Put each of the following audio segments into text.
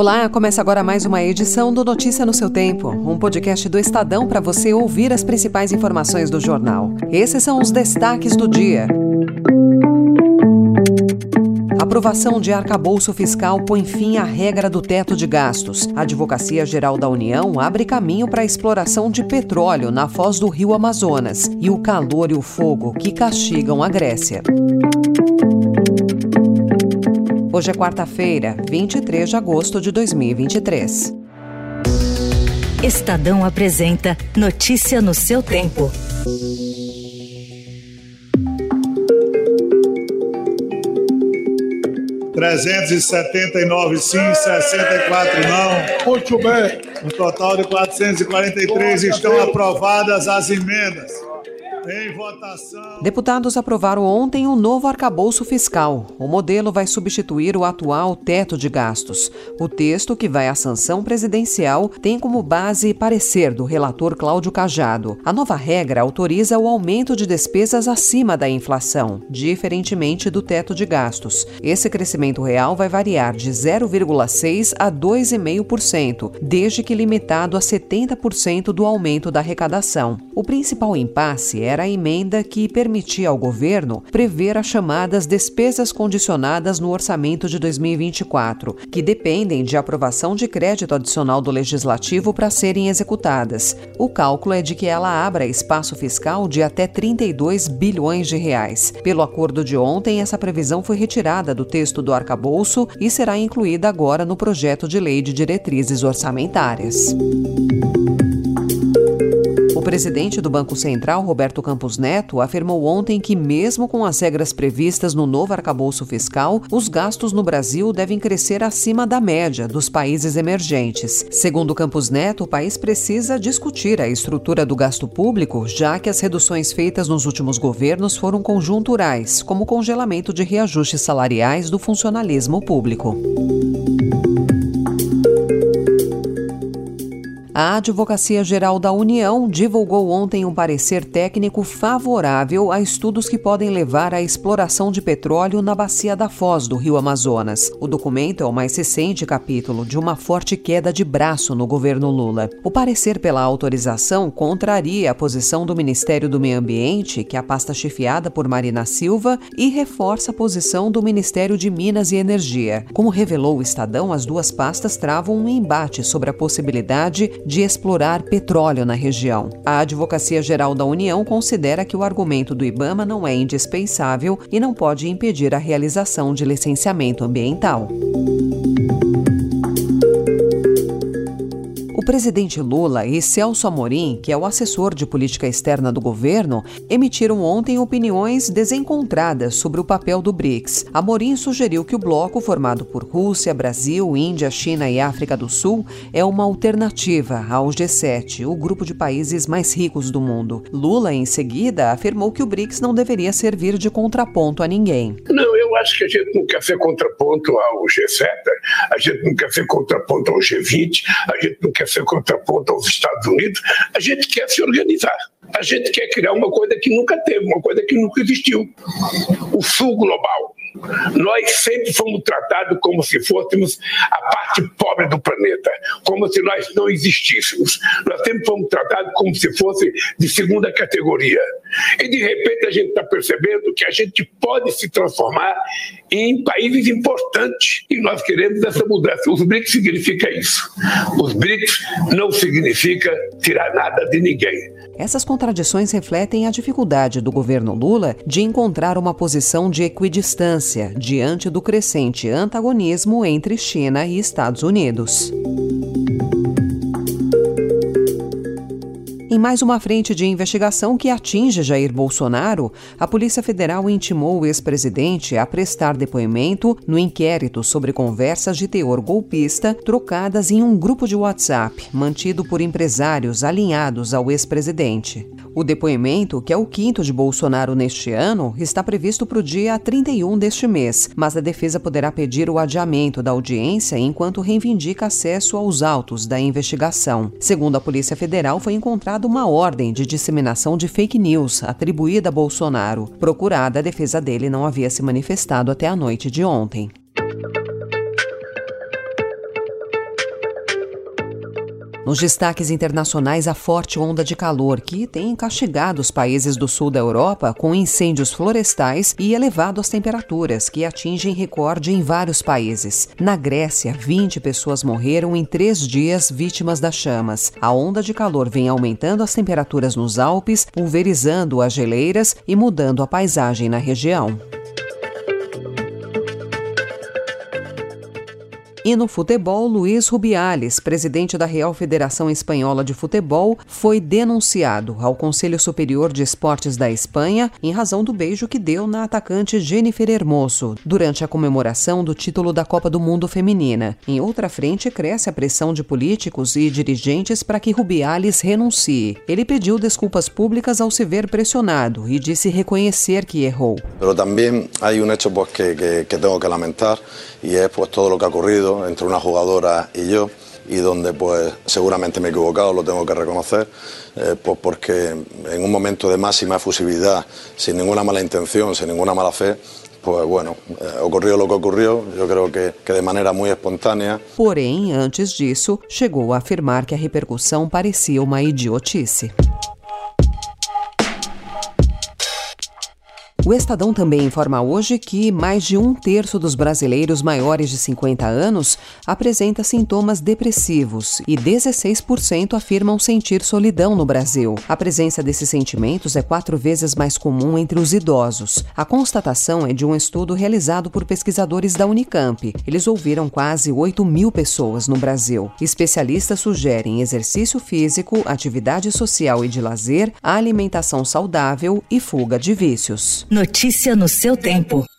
Olá, começa agora mais uma edição do Notícia no seu Tempo, um podcast do Estadão para você ouvir as principais informações do jornal. Esses são os destaques do dia. Aprovação de arcabouço fiscal põe fim à regra do teto de gastos. A Advocacia Geral da União abre caminho para a exploração de petróleo na foz do rio Amazonas e o calor e o fogo que castigam a Grécia. Hoje é quarta-feira, 23 de agosto de 2023. Estadão apresenta Notícia no seu tempo. Trezentos e setenta e nove sim, sessenta e quatro não. Muito bem. No total de quatrocentos e quarenta e três estão aprovadas as emendas. Em votação. Deputados aprovaram ontem o um novo arcabouço fiscal. O modelo vai substituir o atual teto de gastos. O texto, que vai à sanção presidencial, tem como base parecer do relator Cláudio Cajado. A nova regra autoriza o aumento de despesas acima da inflação, diferentemente do teto de gastos. Esse crescimento real vai variar de 0,6% a 2,5%, desde que limitado a 70% do aumento da arrecadação. O principal impasse é era a emenda que permitia ao governo prever as chamadas despesas condicionadas no orçamento de 2024, que dependem de aprovação de crédito adicional do legislativo para serem executadas. O cálculo é de que ela abra espaço fiscal de até 32 bilhões de reais. Pelo acordo de ontem, essa previsão foi retirada do texto do arcabouço e será incluída agora no projeto de lei de diretrizes orçamentárias. Presidente do Banco Central, Roberto Campos Neto, afirmou ontem que, mesmo com as regras previstas no novo arcabouço fiscal, os gastos no Brasil devem crescer acima da média dos países emergentes. Segundo Campos Neto, o país precisa discutir a estrutura do gasto público, já que as reduções feitas nos últimos governos foram conjunturais, como o congelamento de reajustes salariais do funcionalismo público. A Advocacia Geral da União divulgou ontem um parecer técnico favorável a estudos que podem levar à exploração de petróleo na bacia da Foz do Rio Amazonas. O documento é o mais recente capítulo de uma forte queda de braço no governo Lula. O parecer pela autorização contraria a posição do Ministério do Meio Ambiente, que é a pasta chefiada por Marina Silva, e reforça a posição do Ministério de Minas e Energia. Como revelou o Estadão, as duas pastas travam um embate sobre a possibilidade de explorar petróleo na região. A Advocacia Geral da União considera que o argumento do Ibama não é indispensável e não pode impedir a realização de licenciamento ambiental. O presidente Lula e Celso Amorim, que é o assessor de política externa do governo, emitiram ontem opiniões desencontradas sobre o papel do BRICS. Amorim sugeriu que o bloco, formado por Rússia, Brasil, Índia, China e África do Sul, é uma alternativa ao G7, o grupo de países mais ricos do mundo. Lula, em seguida, afirmou que o BRICS não deveria servir de contraponto a ninguém. Não, eu acho que a gente quer ser contraponto ao G7, a gente quer ser contraponto ao G20, a gente não quer ser contraponto aos Estados Unidos, a gente quer se organizar. A gente quer criar uma coisa que nunca teve, uma coisa que nunca existiu. O Sul Global. Nós sempre fomos tratados como se fôssemos a parte pobre do planeta, como se nós não existíssemos. Nós sempre fomos tratados como se fosse de segunda categoria. E de repente a gente está percebendo que a gente pode se transformar em países importantes e nós queremos essa mudança. Os BRICS significa isso. Os BRICS não significa tirar nada de ninguém. Essas contradições refletem a dificuldade do governo Lula de encontrar uma posição de equidistância diante do crescente antagonismo entre China e Estados Unidos. Mais uma frente de investigação que atinge Jair Bolsonaro, a Polícia Federal intimou o ex-presidente a prestar depoimento no inquérito sobre conversas de teor golpista trocadas em um grupo de WhatsApp mantido por empresários alinhados ao ex-presidente. O depoimento, que é o quinto de Bolsonaro neste ano, está previsto para o dia 31 deste mês, mas a defesa poderá pedir o adiamento da audiência enquanto reivindica acesso aos autos da investigação. Segundo a Polícia Federal, foi encontrada uma ordem de disseminação de fake news atribuída a Bolsonaro. Procurada, a defesa dele não havia se manifestado até a noite de ontem. Nos destaques internacionais, a forte onda de calor que tem castigado os países do sul da Europa com incêndios florestais e elevado as temperaturas, que atingem recorde em vários países. Na Grécia, 20 pessoas morreram em três dias vítimas das chamas. A onda de calor vem aumentando as temperaturas nos Alpes, pulverizando as geleiras e mudando a paisagem na região. E no futebol, Luiz Rubiales, presidente da Real Federação Espanhola de Futebol, foi denunciado ao Conselho Superior de Esportes da Espanha em razão do beijo que deu na atacante Jennifer Hermoso durante a comemoração do título da Copa do Mundo Feminina. Em outra frente, cresce a pressão de políticos e dirigentes para que Rubiales renuncie. Ele pediu desculpas públicas ao se ver pressionado e disse reconhecer que errou. Mas também há um hecho que, que, que tenho que lamentar e é pues, todo o que ha ocorrido entre una jugadora y yo y donde pues seguramente me he equivocado, lo tengo que reconocer, eh, pues porque en un momento de máxima efusividad, sin ninguna mala intención, sin ninguna mala fe, pues bueno, eh, ocurrió lo que ocurrió, yo creo que, que de maneira muito espontânea. Porém, antes disso, chegou a afirmar que a repercussão parecia uma idiotice. O Estadão também informa hoje que mais de um terço dos brasileiros maiores de 50 anos apresenta sintomas depressivos e 16% afirmam sentir solidão no Brasil. A presença desses sentimentos é quatro vezes mais comum entre os idosos. A constatação é de um estudo realizado por pesquisadores da Unicamp. Eles ouviram quase 8 mil pessoas no Brasil. Especialistas sugerem exercício físico, atividade social e de lazer, alimentação saudável e fuga de vícios. Notícia no seu tempo.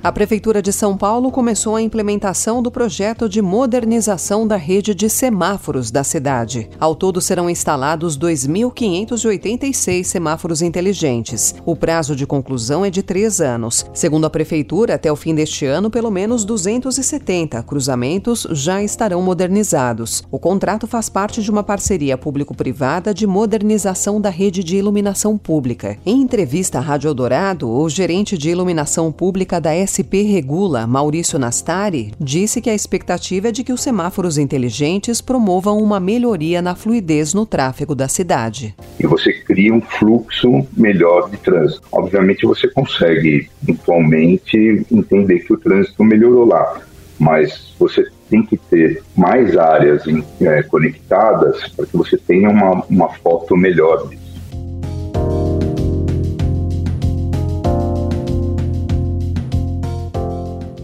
A Prefeitura de São Paulo começou a implementação do projeto de modernização da rede de semáforos da cidade. Ao todo serão instalados 2.586 semáforos inteligentes. O prazo de conclusão é de três anos. Segundo a Prefeitura, até o fim deste ano, pelo menos 270 cruzamentos já estarão modernizados. O contrato faz parte de uma parceria público-privada de modernização da rede de iluminação pública. Em entrevista à Rádio Eldorado, o gerente de iluminação pública da SP Regula, Maurício Nastari, disse que a expectativa é de que os semáforos inteligentes promovam uma melhoria na fluidez no tráfego da cidade. E você cria um fluxo melhor de trânsito. Obviamente você consegue pontualmente entender que o trânsito melhorou lá, mas você tem que ter mais áreas é, conectadas para que você tenha uma, uma foto melhor disso.